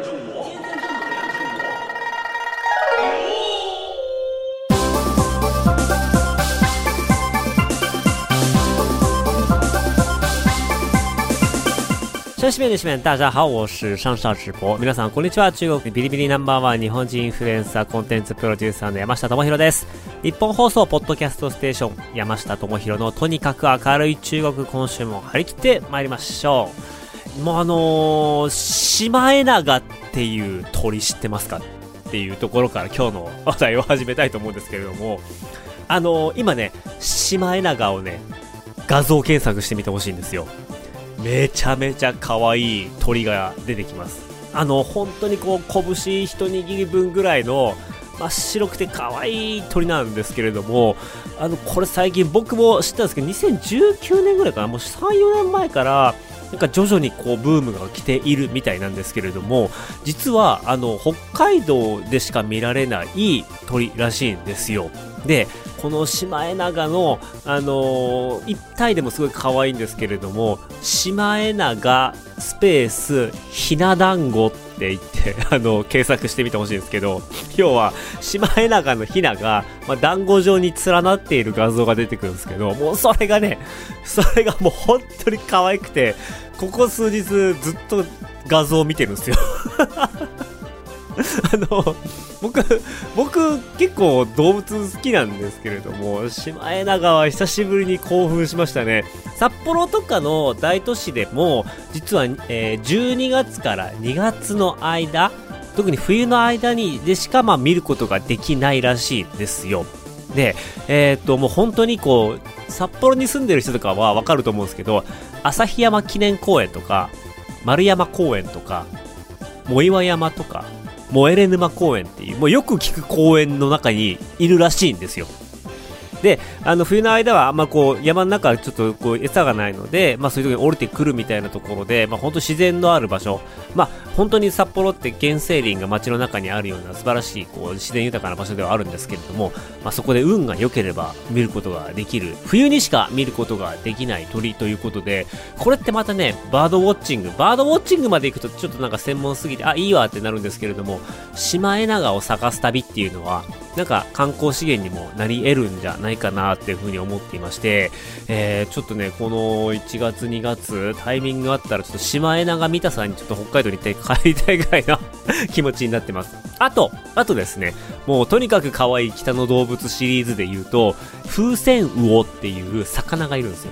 中国。シ面的面大家好，我是上上直播。皆さんこんにちは。中国ビリビリナンバーワン日本人インフルエンサーコンテンツプロデューサーの山下智博です。日本放送ポッドキャストステーション山下智博のとにかく明るい中国今週も張り切って参りましょう。もうあのー、シマエナガっていう鳥知ってますかっていうところから今日の話題を始めたいと思うんですけれども、あのー、今ね、シマエナガをね、画像検索してみてほしいんですよ。めちゃめちゃ可愛い鳥が出てきます。あの、本当にこう、拳一握り分ぐらいの真っ白くて可愛い鳥なんですけれども、あの、これ最近僕も知ったんですけど、2019年ぐらいかな、もう3、4年前から、なんか徐々にこうブームが来ているみたいなんですけれども、実はあの北海道でしか見られない鳥らしいんですよ。で、このシマエナガの、あのー、一体でもすごい可愛いんですけれども、シマエナガスペースひな団子って言って、あのー、検索してみてほしいんですけど、要は、シマエナガのひなが、まあ、団子状に連なっている画像が出てくるんですけど、もうそれがね、それがもう本当に可愛くて、ここ数日ずっと画像を見てるんですよ。あの、僕、僕結構動物好きなんですけれども、シマエナガは久しぶりに興奮しましたね。札幌とかの大都市でも、実は、えー、12月から2月の間、特に冬の間にでしかまあ見ることができないらしいですよ。で、えー、っと、もう本当にこう、札幌に住んでる人とかはわかると思うんですけど、旭山記念公園とか、丸山公園とか、藻岩山とか、燃えれ沼公園っていう、もうよく聞く公園の中にいるらしいんですよ。で、あの、冬の間は、まあ、こう、山の中ちょっと、こう、餌がないので、まあ、そういう時に降りてくるみたいなところで、まあ、本当自然のある場所、まあ、本当に札幌って原生林が街の中にあるような素晴らしい、こう、自然豊かな場所ではあるんですけれども、まあ、そこで運が良ければ見ることができる、冬にしか見ることができない鳥ということで、これってまたね、バードウォッチング、バードウォッチングまで行くとちょっとなんか専門すぎて、あ、いいわってなるんですけれども、シマエナガを探す旅っていうのは、なんか観光資源にもなり得るんじゃないないかなっていうふうに思っていまして、えー、ちょっとね、この1月2月、タイミングがあったらちょっとシマエナガ見たさんにちょっと北海道に行って帰りたいぐらいの 気持ちになってます。あと、あとですね、もうとにかく可愛い北の動物シリーズで言うと、風船魚っていう魚がいるんですよ。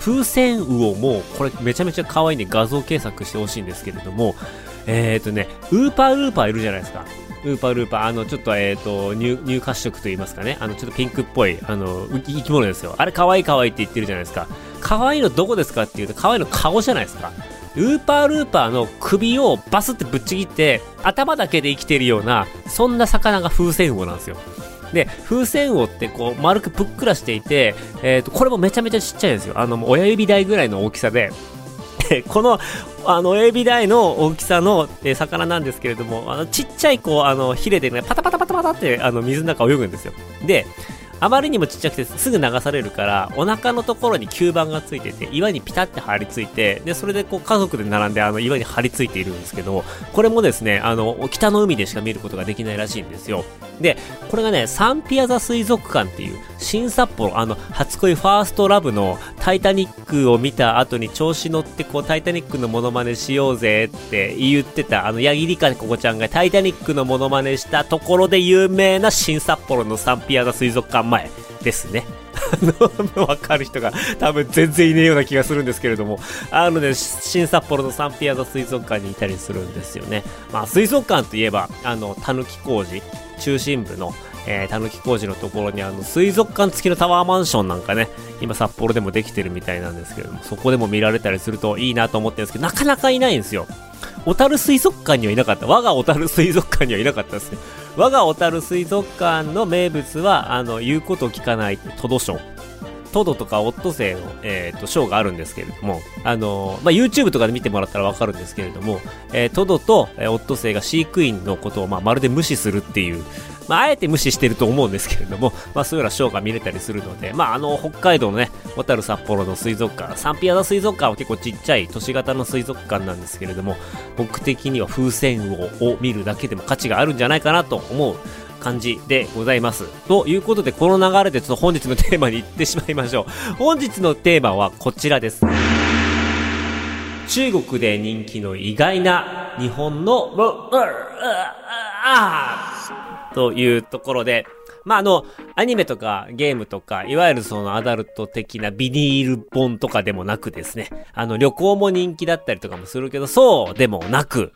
風船魚も、これめちゃめちゃ可愛いんで画像検索してほしいんですけれども、えっ、ー、とね、ウーパーウーパーいるじゃないですか。ウーパールーパー、あの、ちょっと、えっ、ー、と、乳、褐色と言いますかね。あの、ちょっとピンクっぽい、あの、生き物ですよ。あれ、可愛い可愛いって言ってるじゃないですか。可愛いのどこですかっていうと、可愛いの顔じゃないですか。ウーパールーパーの首をバスってぶっちぎって、頭だけで生きてるような、そんな魚が風船魚なんですよ。で、風船魚ってこう、丸くぷっくらしていて、えっ、ー、と、これもめちゃめちゃちっちゃいんですよ。あの、親指台ぐらいの大きさで、この、あの、エビダイの大きさの、え、魚なんですけれども、あの、ちっちゃい、こう、あの、ヒレでね、パタパタパタパタって、あの、水の中泳ぐんですよ。で、あまりにもちっちゃくてすぐ流されるから、お腹のところに吸盤がついてて、岩にピタって張り付いて、で、それでこう家族で並んであの岩に張り付いているんですけど、これもですね、あの、北の海でしか見ることができないらしいんですよ。で、これがね、サンピアザ水族館っていう、新札幌、あの、初恋ファーストラブのタイタニックを見た後に調子乗ってこう、タイタニックのモノマネしようぜって言ってた、あの、ヤギリカココちゃんがタイタニックのモノマネしたところで有名な新札幌のサンピアザ水族館前。ですね。あ のわかる人が多分全然いねえような気がするんですけれども、あのね、新札幌のサンピアザ水族館にいたりするんですよね。まあ、水族館といえば、あの、たぬき工事、中心部の、えー、たぬき工事のところにあの水族館付きのタワーマンションなんかね、今札幌でもできてるみたいなんですけれども、そこでも見られたりするといいなと思ってるんですけど、なかなかいないんですよ。小樽水族館にはいなかった。我が小樽水族館にはいなかったですね。我が小樽水族館の名物は、あの、言うことを聞かないトドショー。トドとかオットセイの、えっ、ー、と、ショーがあるんですけれども、あのまあ、YouTube とかで見てもらったらわかるんですけれども、えー、トドと、えー、オットセイが飼育員のことを、まあ、まるで無視するっていう、まあ、あえて無視してると思うんですけれども、まあ、そういうようなショーが見れたりするので、まあ、あの、北海道のね、小樽札幌の水族館、サンピアザ水族館は結構ちっちゃい都市型の水族館なんですけれども、僕的には風船を見るだけでも価値があるんじゃないかなと思う感じでございます。ということで、この流れでちょっと本日のテーマに行ってしまいましょう。本日のテーマはこちらです。中国で人気の意外な日本の、というところで、まあ、あの、アニメとかゲームとか、いわゆるそのアダルト的なビニール本とかでもなくですね、あの、旅行も人気だったりとかもするけど、そうでもなく、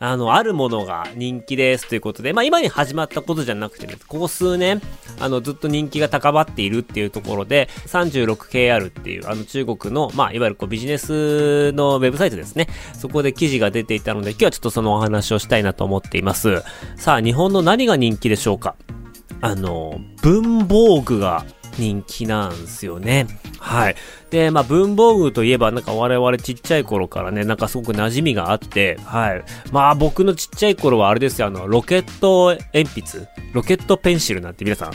あの、あるものが人気ですということで、まあ今に始まったことじゃなくてね、ここ数年、あの、ずっと人気が高まっているっていうところで、36KR っていう、あの中国の、まあいわゆるこうビジネスのウェブサイトですね。そこで記事が出ていたので、今日はちょっとそのお話をしたいなと思っています。さあ、日本の何が人気でしょうか？あの、文房具が人気なんですよね。はい。で、まあ、文房具といえば、なんか我々ちっちゃい頃からね、なんかすごく馴染みがあって、はい。まあ、僕のちっちゃい頃はあれですよ、あの、ロケット鉛筆？ロケットペンシルなんて皆さん、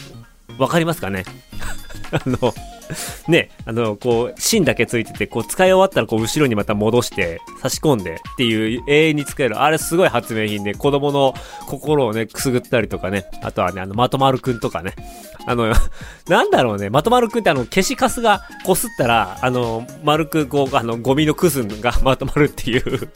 わかりますかね？あの、ね、あの、こう、芯だけついてて、こう、使い終わったら、こう、後ろにまた戻して、差し込んでっていう、永遠に使える。あれすごい発明品で、子供の心をね、くすぐったりとかね、あとはね、あの、まとまるくんとかね、あの、なんだろうね、まとまるくんってあの、消しカスがこすったら、あの、丸くこう、あの、ゴミのくずが まとまるっていう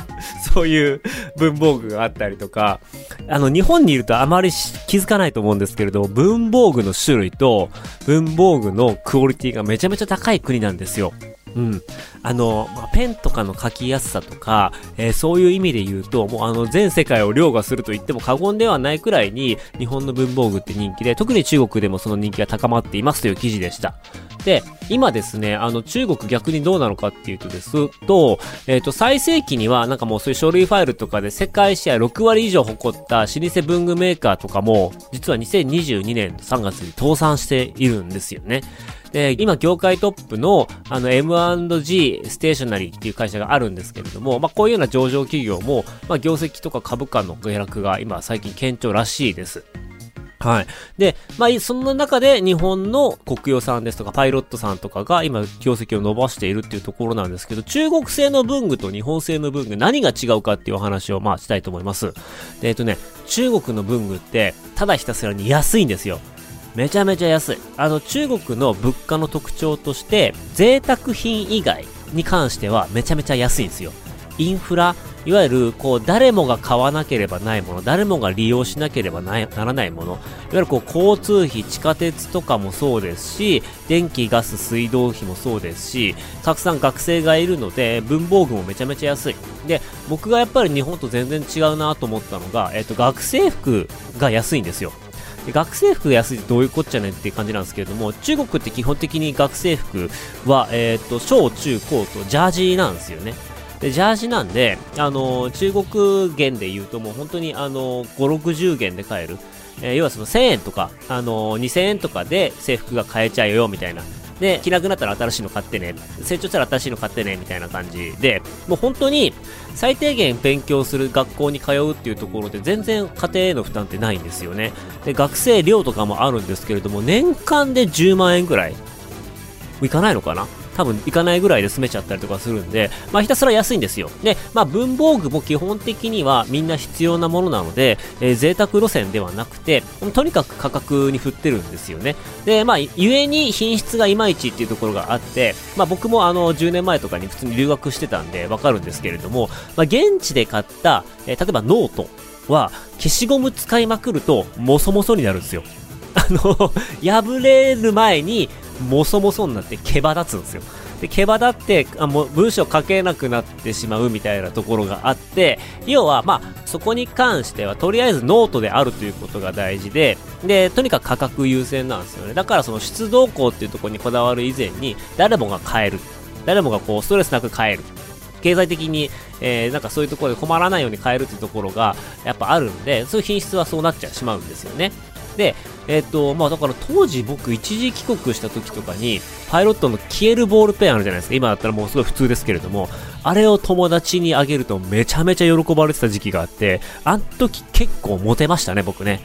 そういう文房具があったりとか、あの、日本にいるとあまり気づかないと思うんですけれど、文房具の種類と文房具のクオリティがめちゃめちゃ高い国なんですよ。うん。あの、まあ、ペンとかの書きやすさとか、えー、そういう意味で言うと、もうあの、全世界を凌駕すると言っても過言ではないくらいに、日本の文房具って人気で、特に中国でもその人気が高まっていますという記事でした。で、今ですね、あの、中国逆にどうなのかっていうとですと、えっ、ー、と、最盛期には、なんかもうそういう書類ファイルとかで世界シェア6割以上誇った老舗文具メーカーとかも、実は2022年3月に倒産しているんですよね。で、今業界トップの、あの、M&G ステーショナリーっていう会社があるんですけれども、まあ、こういうような上場企業も、まあ、業績とか株価の下落が今最近堅調らしいです。はい。で、まあ、そんな中で日本の国用さんですとかパイロットさんとかが今業績を伸ばしているっていうところなんですけど、中国製の文具と日本製の文具何が違うかっていうお話をまあしたいと思います。で、えっとね、中国の文具ってただひたすらに安いんですよ。めちゃめちゃ安い。あの、中国の物価の特徴として、贅沢品以外に関してはめちゃめちゃ安いんですよ。インフラ、いわゆる、こう、誰もが買わなければないもの、誰もが利用しなければならないもの、いわゆるこう、交通費、地下鉄とかもそうですし、電気、ガス、水道費もそうですし、たくさん学生がいるので、文房具もめちゃめちゃ安い。で、僕がやっぱり日本と全然違うなと思ったのが、えっと、学生服が安いんですよ。学生服が安いってどういうこっちゃねっていう感じなんですけれども、中国って基本的に学生服は、えっ、と、小中高とジャージなんですよね。で、ジャージなんで、あの、中国元で言うともう本当にあの、5、60元で買える。えー、要はその1000円とか、あの、2000円とかで制服が買えちゃうよ、みたいな。で、着なくなったら新しいの買ってね。成長したら新しいの買ってね、みたいな感じで、もう本当に、最低限勉強する学校に通うっていうところで全然家庭への負担ってないんですよね。で、学生寮とかもあるんですけれども、年間で10万円ぐらいいかないのかな？多分行かないぐらいで住めちゃったりとかするんで、まあひたすら安いんですよ。で、まあ文房具も基本的にはみんな必要なものなので、えー、贅沢路線ではなくて、とにかく価格に振ってるんですよね。で、まあ、ゆえに品質がいまいちっていうところがあって、まあ僕もあの10年前とかに普通に留学してたんでわかるんですけれども、まあ現地で買った、えー、例えばノートは消しゴム使いまくるともそもそになるんですよ。あの、破れる前にもそもそになって毛羽立つんですよ。で、毛羽立って、あもう文章書けなくなってしまうみたいなところがあって、要は、まあ、そこに関しては、とりあえずノートであるということが大事で、で、とにかく価格優先なんですよね。だからその出動校っていうところにこだわる以前に、誰もが買える。誰もがこう、ストレスなく買える。経済的に、えー、なんかそういうところで困らないように買えるっていうところが、やっぱあるんで、そういう品質はそうなっちゃしまうんですよね。で、えっ、ー、と、まあだから当時僕一時帰国した時とかに、パイロットの消えるボールペンあるじゃないですか。今だったらもうすごい普通ですけれども、あれを友達にあげるとめちゃめちゃ喜ばれてた時期があって、あの時結構モテましたね、僕ね。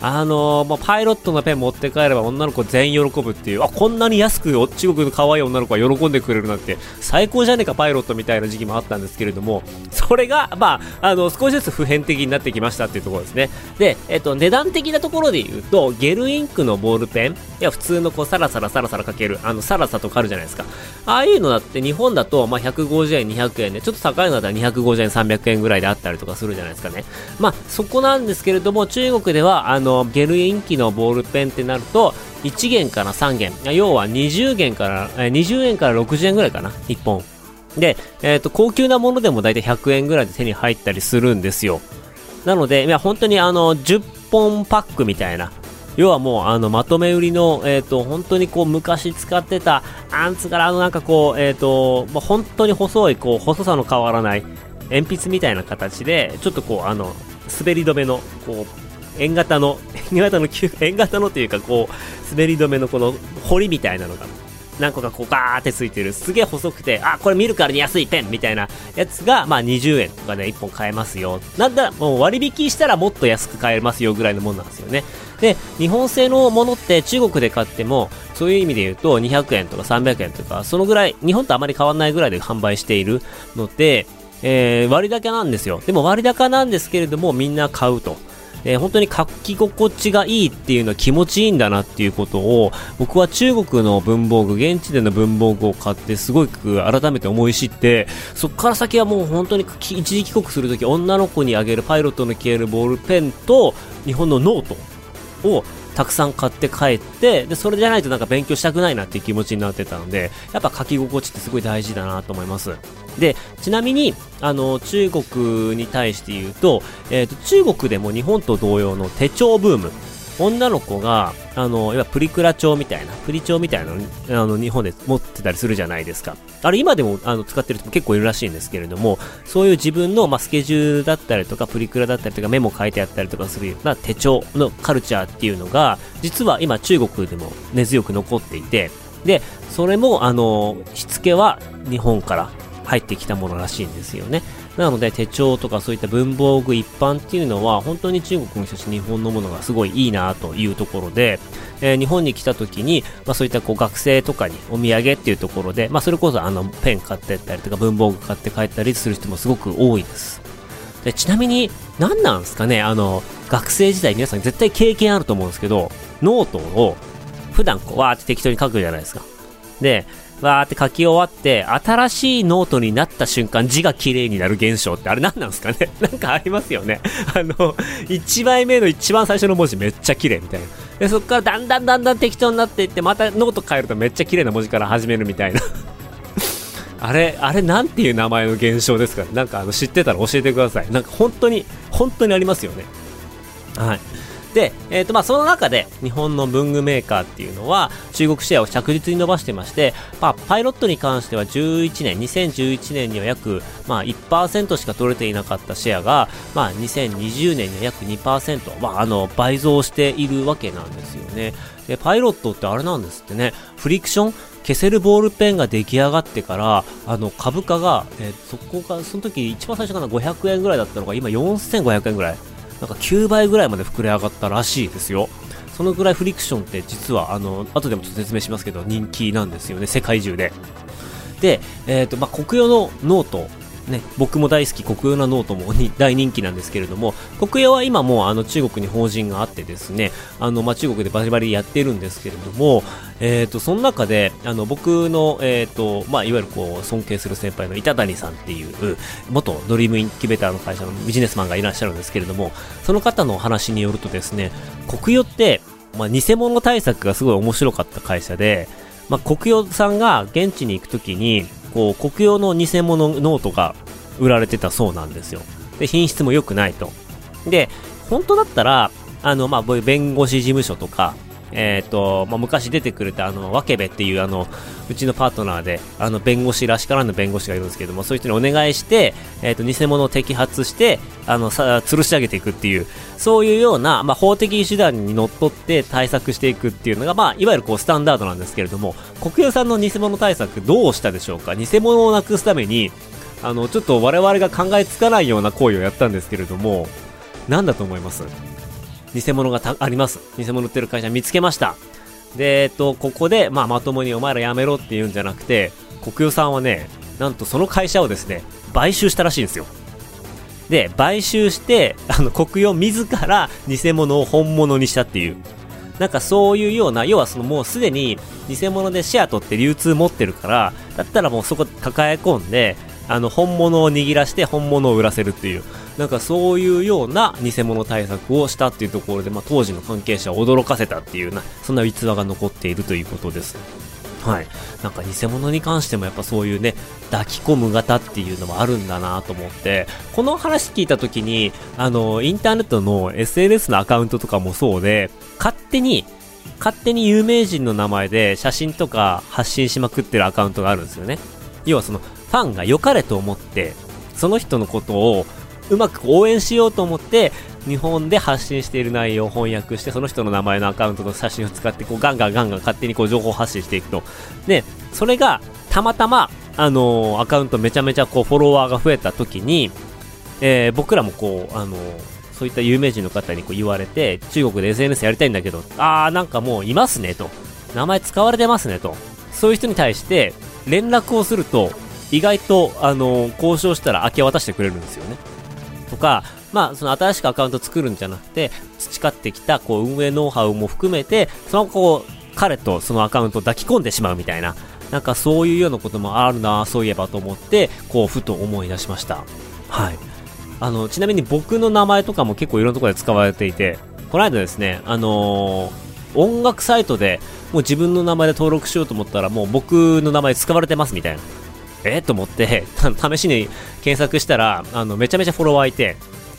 あのー、まあ、パイロットのペン持って帰れば女の子全員喜ぶっていう、あ、こんなに安く中国の可愛い女の子が喜んでくれるなんて、最高じゃねえか、パイロットみたいな時期もあったんですけれども、それが、まあ、あの、少しずつ普遍的になってきましたっていうところですね。で、えっと、値段的なところで言うと、ゲルインクのボールペン、いや、普通のこう、サラサラサラサラかける、あの、サラサとかあるじゃないですか。ああいうのだって日本だと、まあ、150円、200円で、ちょっと高いのだったら250円、300円ぐらいであったりとかするじゃないですかね。まあ、そこなんですけれども、中国では、あの、ゲルインキのボールペンってなると、1元から3元。要は20元から、え20円から60円ぐらいかな、1本。で、えっ、ー、と、高級なものでも大体100円ぐらいで手に入ったりするんですよ。なので、いや、本当にあの、10本パックみたいな、要はもう、あの、まとめ売りの、えっ、ー、と、本当にこう、昔使ってた、あんつから、あの、なんかこう、えっ、ー、と、まあ、本当に細い、こう、細さの変わらない、鉛筆みたいな形で、ちょっとこう、あの、滑り止めの、こう、円形の、円形の、円形のというか、こう、滑り止めのこの、彫りみたいなのが、何個かこうガーってついてる、すげえ細くて、あ、これ見るからに安いペンみたいなやつが、まあ20円とかで1本買えますよ。なんだ、もう割引したらもっと安く買えますよぐらいのもんなんですよね。で、日本製のものって中国で買っても、そういう意味で言うと200円とか300円とか、そのぐらい、日本とあまり変わらないぐらいで販売しているので、えー、割高なんですよ。でも割高なんですけれども、みんな買うと。えー、本当に書き心地がいいっていうのは気持ちいいんだなっていうことを、僕は中国の文房具、現地での文房具を買ってすごく改めて思い知って、そこから先はもう本当に一時帰国するとき女の子にあげるパイロットの消えるボールペンと日本のノートをたくさん買って帰って、で、それじゃないとなんか勉強したくないなっていう気持ちになってたので、やっぱ書き心地ってすごい大事だなと思います。で、ちなみに、あの、中国に対して言うと、えっ、ー、と、中国でも日本と同様の手帳ブーム、女の子が、あの、いわプリクラ帳みたいな、プリ帳みたいなの、あの、日本で持ってたりするじゃないですか。あれ、今でも、あの、使ってる人も結構いるらしいんですけれども、そういう自分の、ま、スケジュールだったりとか、プリクラだったりとか、メモ書いてあったりとかするような手帳のカルチャーっていうのが、実は今中国でも根強く残っていて、で、それも、あの、しつけは日本から入ってきたものらしいんですよね。なので手帳とかそういった文房具一般っていうのは本当に中国の人たち日本のものがすごいいいなというところで、えー、日本に来た時に、まあ、そういったこう学生とかにお土産っていうところで、まあ、それこそあのペン買ってったりとか文房具買って帰ったりする人もすごく多いです。でちなみに何なんですかねあの学生時代皆さん絶対経験あると思うんですけどノートを普段こうわーって適当に書くじゃないですか。で、わーって書き終わって、新しいノートになった瞬間、字が綺麗になる現象ってあれ何なんですかね？なんかありますよね。あの、1枚目の一番最初の文字めっちゃ綺麗みたいな。で、そっからだんだんだんだん適当になっていって、またノート変えるとめっちゃ綺麗な文字から始めるみたいな あれ、あれなんていう名前の現象ですか？なんかあの知ってたら教えてください。なんか本当に、本当にありますよね。はい。で、えっ、ー、とまあその中で日本の文具メーカーっていうのは中国シェアを着実に伸ばしてまして、まあ、パイロットに関しては11年、2011年には約、まあ、1%しか取れていなかったシェアが、まあ、2020年には約2%、まあ、あの倍増しているわけなんですよね。で、パイロットってあれなんですってね、フリクション消せるボールペンが出来上がってから、あの、株価が、えー、そこが、その時一番最初かな500円ぐらいだったのが今4500円ぐらい。なんか9倍ぐらいまで膨れ上がったらしいですよ。そのぐらいフリクションって実は、あの、後でもちょっと説明しますけど、人気なんですよね、世界中で。で、えっ、ー、と、まあ、国用のノートね、僕も大好きコクヨなノートも 大人気なんですけれども、コクヨは今もうあの中国に法人があってですね、あの、まあ、中国でバリバリやってるんですけれども、えっ、ー、と、その中で、あの、僕の、えっ、ー、と、まあ、いわゆるこう、尊敬する先輩の板谷さんっていう、元ドリームインキュベーターの会社のビジネスマンがいらっしゃるんですけれども、その方のお話によるとですね、コクヨって、まあ、偽物対策がすごい面白かった会社で、まあ、コクヨさんが現地に行くときに、こう、コクヨの偽物ノートが売られてたそうなんですよ。で、品質も良くないと。で、本当だったら、あの、まあ、弁護士事務所とか、えっ、ー、と、まあ、昔出てくれた、あの、わけべっていう、あの、うちのパートナーで、あの、弁護士らしからぬ弁護士がいるんですけども、そういう人にお願いして、えっ、ー、と、偽物を摘発して、あの、さ、吊るし上げていくっていう、そういうような、まあ、法的手段にのっとって対策していくっていうのが、まあ、いわゆるこう、スタンダードなんですけれども、国有さんの偽物対策どうしたでしょうか？偽物をなくすために、あの、ちょっと我々が考えつかないような行為をやったんですけれども、何だと思います？偽物があります。偽物売ってる会社見つけました。で、えっと、ここで、まあ、まともにお前らやめろって言うんじゃなくて、国与さんはね、なんとその会社をですね、買収したらしいんですよ。で、買収して、あの、国用自ら偽物を本物にしたっていう。なんかそういうような、要はそのもうすでに偽物でシェア取って流通持ってるから、だったらもうそこ抱え込んで、あの、本物を握らして本物を売らせるっていう。なんかそういうような偽物対策をしたっていうところで、まあ当時の関係者を驚かせたっていうな、そんな逸話が残っているということです。はい。なんか偽物に関してもやっぱそういうね、抱き込む型っていうのもあるんだなと思って、この話聞いた時に、あの、インターネットの SNS のアカウントとかもそうで、勝手に、勝手に有名人の名前で写真とか発信しまくってるアカウントがあるんですよね。要はその、ファンが良かれと思って、その人のことをうまく応援しようと思って、日本で発信している内容を翻訳して、その人の名前のアカウントの写真を使って、こう、ガンガンガンガン勝手にこう、情報発信していくと。で、それが、たまたま、あのー、アカウントめちゃめちゃこう、フォロワーが増えた時に、えー、僕らもこう、あのー、そういった有名人の方にこう言われて、中国で SNS やりたいんだけど、あー、なんかもういますね、と。名前使われてますね、と。そういう人に対して、連絡をすると、意外と、あの交渉したら明け渡してくれるんですよね。とか、まあ、その新しくアカウント作るんじゃなくて、培ってきた、こう、運営ノウハウも含めて、その、こう、彼とそのアカウントを抱き込んでしまうみたいな、なんかそういうようなこともあるな、そういえばと思って、こう、ふと思い出しました。はい。あの、ちなみに僕の名前とかも結構いろんなところで使われていて、この間ですね、あのー、音楽サイトでもう自分の名前で登録しようと思ったらもう僕の名前使われてますみたいな。え？と思って、試しに検索したら、あの、めちゃめちゃフォロワーいて、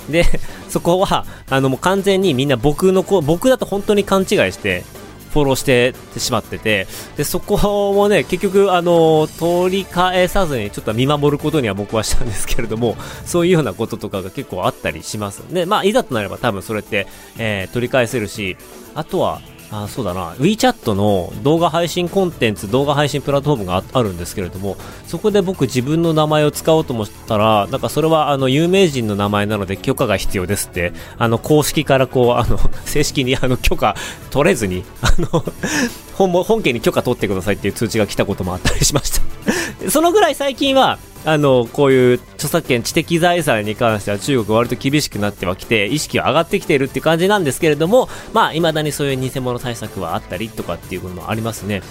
で、そこは、あの、もう完全にみんな僕の子、僕だと本当に勘違いして、フォローしてしまってて、で、そこもね、結局、あの、取り返さずにちょっと見守ることには僕はしたんですけれども、そういうようなこととかが結構あったりします。で、まあ、いざとなれば多分それって、えー、取り返せるし、あとは、あそうだな。WeChat の動画配信コンテンツ動画配信プラットフォームがあるんですけれどもそこで僕自分の名前を使おうと思ったらなんかそれはあの有名人の名前なので許可が必要ですって。あの公式からこうあの正式にあの許可取れずにあの本本家に許可取ってくださいっていう通知が来たこともあったりしました そのぐらい最近はあの、こういう著作権、知的財産に関しては中国割と厳しくなってはきて、意識は上がってきているって感じなんですけれども、まあ、未だにそういう偽物対策はあったりとかっていうこともありますね。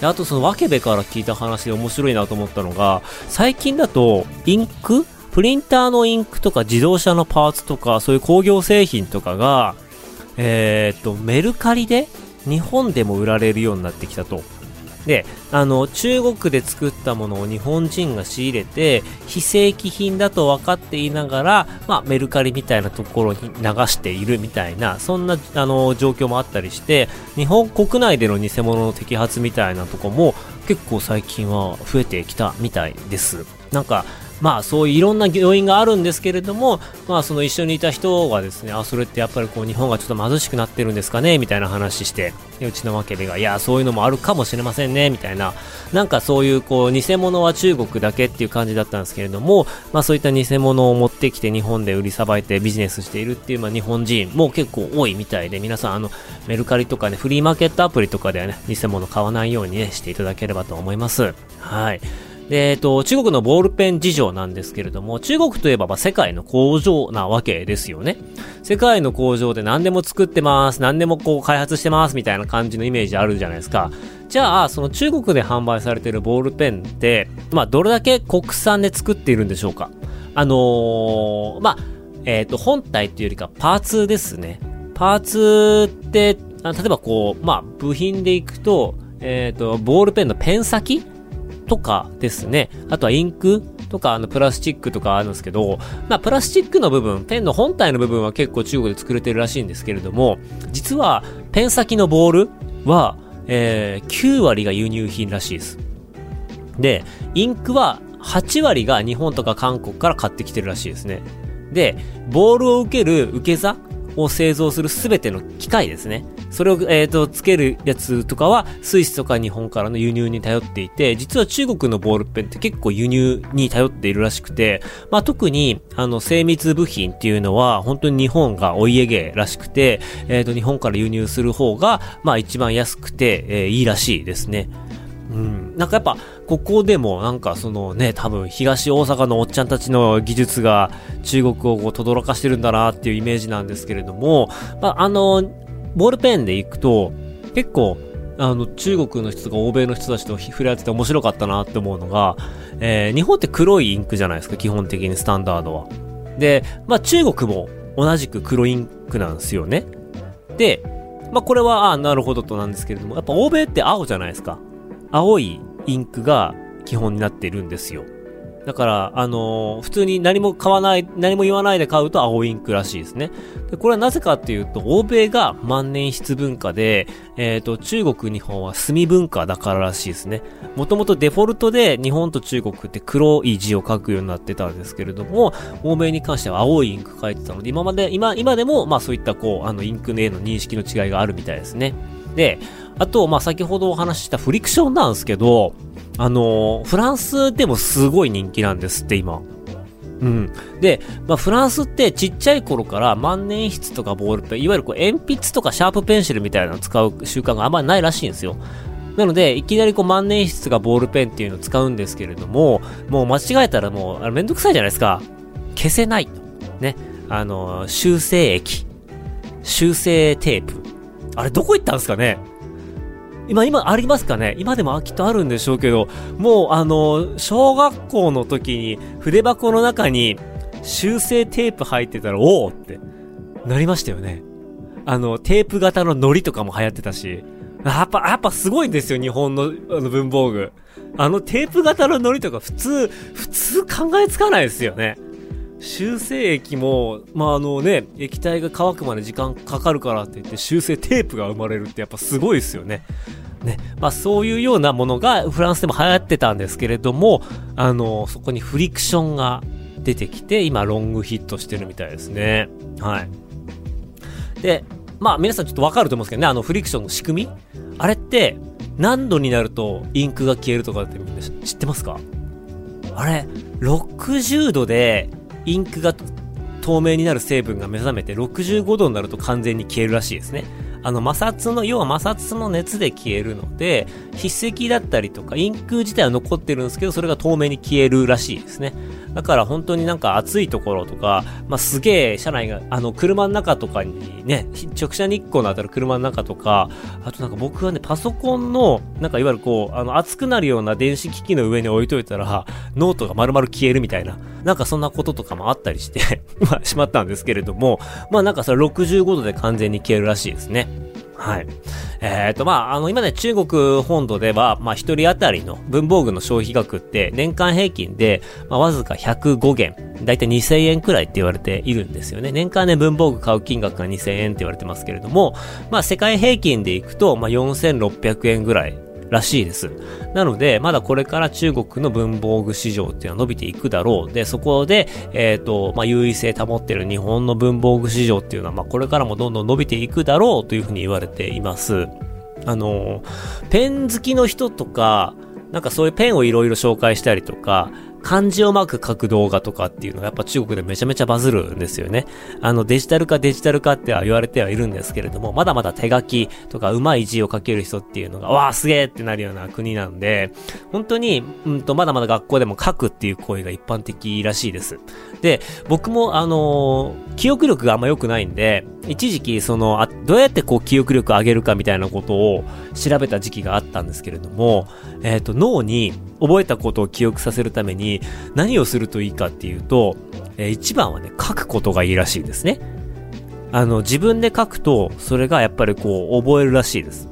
であとそのわけべから聞いた話で面白いなと思ったのが、最近だと、インク？プリンターのインクとか自動車のパーツとか、そういう工業製品とかが、えー、っと、メルカリで日本でも売られるようになってきたと。で、あの、中国で作ったものを日本人が仕入れて、非正規品だと分かっていながら、まあ、メルカリみたいなところに流しているみたいな、そんな、あの、状況もあったりして、日本国内での偽物の摘発みたいなとこも、結構最近は増えてきたみたいです。なんか、まあそういういろんな要因があるんですけれども、まあその一緒にいた人がですね、あ、それってやっぱりこう日本がちょっと貧しくなってるんですかねみたいな話して、うちのわけでが、いや、そういうのもあるかもしれませんねみたいな、なんかそういうこう偽物は中国だけっていう感じだったんですけれども、まあそういった偽物を持ってきて日本で売りさばいてビジネスしているっていう、まあ日本人も結構多いみたいで、皆さんあのメルカリとかね、フリーマーケットアプリとかではね、偽物買わないようにね、していただければと思います。はい。で、えっと、中国のボールペン事情なんですけれども、中国といえば、まあ、世界の工場なわけですよね。世界の工場で何でも作ってます、何でもこう開発してますみたいな感じのイメージあるじゃないですか。じゃあ、その中国で販売されているボールペンって、まあ、どれだけ国産で作っているんでしょうか。あのー、まあ、えっ、ー、と、本体っていうよりかパーツですね。パーツって、例えばこう、まあ、部品でいくと、えっ、と、ボールペンのペン先とかですね。あとはインクとか、あの、プラスチックとかあるんですけど、まあ、プラスチックの部分、ペンの本体の部分は結構中国で作れてるらしいんですけれども、実は、ペン先のボールは、えー、9割が輸入品らしいです。で、インクは8割が日本とか韓国から買ってきてるらしいですね。で、ボールを受ける受け座を製造するすべての機械ですね。それを、えっ、ー、と、つけるやつとかは、スイスとか日本からの輸入に頼っていて、実は中国のボールペンって結構輸入に頼っているらしくて、まあ、特に、あの、精密部品っていうのは、本当に日本がお家芸らしくて、えっ、ー、と、日本から輸入する方が、まあ、一番安くて、えー、いいらしいですね。うん。なんかやっぱ、ここでもなんかそのね、多分東大阪のおっちゃんたちの技術が中国をこう轟かしてるんだなっていうイメージなんですけれども、まあ、あの、ボールペンで行くと、結構、あの、中国の人とか欧米の人たちと触れ合ってて面白かったなって思うのが、えー、日本って黒いインクじゃないですか、基本的にスタンダードは。で、まあ中国も同じく黒インクなんですよね。で、まあこれは、あなるほどとなんですけれども、やっぱ欧米って青じゃないですか。青いインクが基本になってるんですよ。だから、あのー、普通に何も買わない、何も言わないで買うと青インクらしいですね。で、これはなぜかっていうと、欧米が万年筆文化で、えっ、ー、と、中国、日本は墨文化だかららしいですね。もともとデフォルトで日本と中国って黒い字を書くようになってたんですけれども、欧米に関しては青いインク書いてたので、今まで、今、今でも、まあそういったこう、あの、インクへの認識の違いがあるみたいですね。で、あと、まあ、先ほどお話ししたフリクションなんですけど、あのー、フランスでもすごい人気なんですって、今。うん。で、まあ、フランスってちっちゃい頃から万年筆とかボールペン、いわゆるこう鉛筆とかシャープペンシルみたいなのを使う習慣があんまりないらしいんですよ。なので、いきなりこう万年筆とかボールペンっていうのを使うんですけれども、もう間違えたらもう、あれめんどくさいじゃないですか。消せない。ね。あのー、修正液。修正テープ。あれどこ行ったんですかね？今、今ありますかね？今でもきっとあるんでしょうけど、もうあの、小学校の時に筆箱の中に修正テープ入ってたら、おおってなりましたよね。あの、テープ型の糊とかも流行ってたし、やっぱ、やっぱすごいんですよ、日本のあの文房具。あのテープ型の糊とか普通、普通考えつかないですよね。修正液も、まあ、あのね、液体が乾くまで時間かかるからって言って修正テープが生まれるってやっぱすごいですよね。ね。まあそういうようなものがフランスでも流行ってたんですけれども、あの、そこにフリクションが出てきて、今ロングヒットしてるみたいですね。はい。で、まあ皆さんちょっとわかると思うんですけどね、あのフリクションの仕組みあれって、何度になるとインクが消えるとかってみんな知ってますか？あれ、60度でインクが透明になる成分が目覚めて65度になると完全に消えるらしいですね。あの摩擦の、要は摩擦の熱で消えるので、筆跡だったりとか、インク自体は残ってるんですけど、それが透明に消えるらしいですね。だから本当になんか暑いところとか、まあ、すげえ車内が、あの、車の中とかにね、直射日光の当たる車の中とか、あとなんか僕はね、パソコンの、なんかいわゆるこう、あの、熱くなるような電子機器の上に置いといたら、ノートが丸々消えるみたいな、なんかそんなこととかもあったりして まあ、しまったんですけれども、まあなんかそれ65度で完全に消えるらしいですね。はい。えっ、ー、と、まあ、あの、今ね、中国本土では、まあ、一人当たりの文房具の消費額って、年間平均で、まあ、わずか105元、だいたい2000円くらいって言われているんですよね。年間ね、文房具買う金額が2000円って言われてますけれども、まあ、世界平均でいくと、まあ、4600円ぐらいらしいです。なので、まだこれから中国の文房具市場っていうのは伸びていくだろう。で、そこで、えっ、ー、と、まあ、優位性保ってる日本の文房具市場っていうのは、まあ、これからもどんどん伸びていくだろうというふうに言われています。あの、ペン好きの人とか、なんかそういうペンをいろいろ紹介したりとか、漢字をうまく書く動画とかっていうのがやっぱ中国でめちゃめちゃバズるんですよね。あのデジタル化デジタル化っては言われてはいるんですけれども、まだまだ手書きとか上手い字を書ける人っていうのが、わあすげえってなるような国なんで、本当に、うんと、まだまだ学校でも書くっていう行為が一般的らしいです。で、僕もあのー、記憶力があんま良くないんで、一時期その、どうやってこう記憶力上げるかみたいなことを調べた時期があったんですけれども、えっ、ー、と、脳に覚えたことを記憶させるために何をするといいかっていうと、えー、一番はね、書くことがいいらしいですね。あの、自分で書くと、それがやっぱりこう、覚えるらしいです。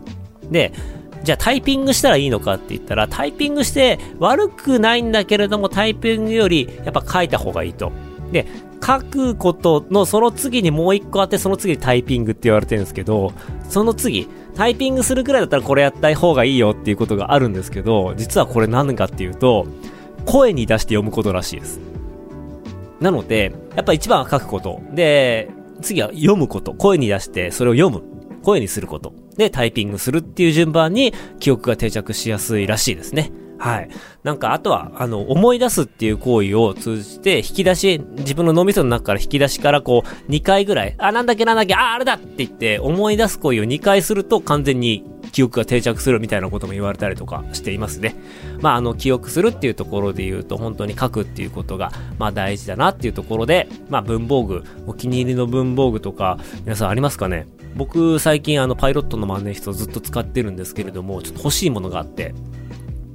で、じゃあタイピングしたらいいのかって言ったら、タイピングして悪くないんだけれども、タイピングよりやっぱ書いた方がいいと。で、書くことのその次にもう一個あって、その次にタイピングって言われてるんですけど、その次、タイピングするくらいだったらこれやった方がいいよっていうことがあるんですけど、実はこれ何かっていうと、声に出して読むことらしいです。なので、やっぱ一番は書くこと。で、次は読むこと。声に出してそれを読む。声にすること。で、タイピングするっていう順番に記憶が定着しやすいらしいですね。はい。なんか、あとは、あの、思い出すっていう行為を通じて、引き出し、自分の脳みその中から引き出しからこう、2回ぐらい、あ、なんだっけなんだっけ、あ、あれだって言って、思い出す行為を2回すると完全に記憶が定着するみたいなことも言われたりとかしていますね。まあ、あの、記憶するっていうところで言うと、本当に書くっていうことが、まあ、大事だなっていうところで、まあ、文房具、お気に入りの文房具とか、皆さんありますかね？僕、最近あの、パイロットの万年筆をずっと使ってるんですけれども、ちょっと欲しいものがあって、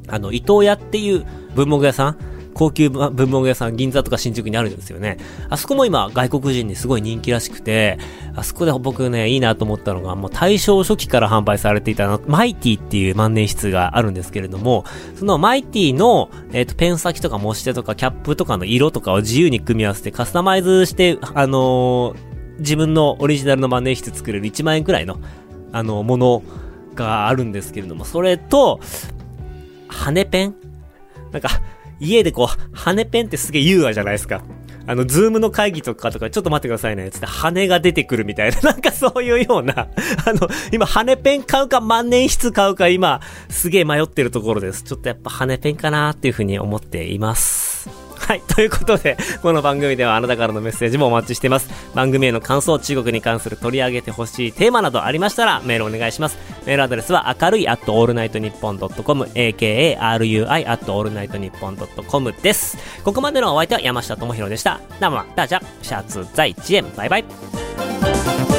あの、伊藤屋っていう文房具屋さん高級文房具屋さん、銀座とか新宿にあるんですよね。あそこも今、外国人にすごい人気らしくて、あそこで僕ね、いいなと思ったのが、もう大正初期から販売されていたマイティっていう万年筆があるんですけれども、そのマイティの、えっ、ー、と、ペン先とか持ち手とかキャップとかの色とかを自由に組み合わせてカスタマイズして、あのー、自分のオリジナルの万年筆作れる1万円くらいの、あの、ものがあるんですけれども、それと、羽ペン？なんか、家でこう、羽ペンってすげえ優雅じゃないですか。あの、ズームの会議とかとか、ちょっと待ってくださいね、つって羽が出てくるみたいな、なんかそういうような、あの、今羽ペン買うか万年筆買うか今、すげえ迷ってるところです。ちょっとやっぱ羽ペンかなっていうふうに思っています。はい。ということで、この番組ではあなたからのメッセージもお待ちしています。番組への感想、中国に関する取り上げてほしいテーマなどありましたら、メールお願いします。メールアドレスは、明るい at allnightnippon.com、akarui at allnightnippon.com です。ここまでのお相手は山下智博でした。なま、大家、シャツ在地へ、バイバイ。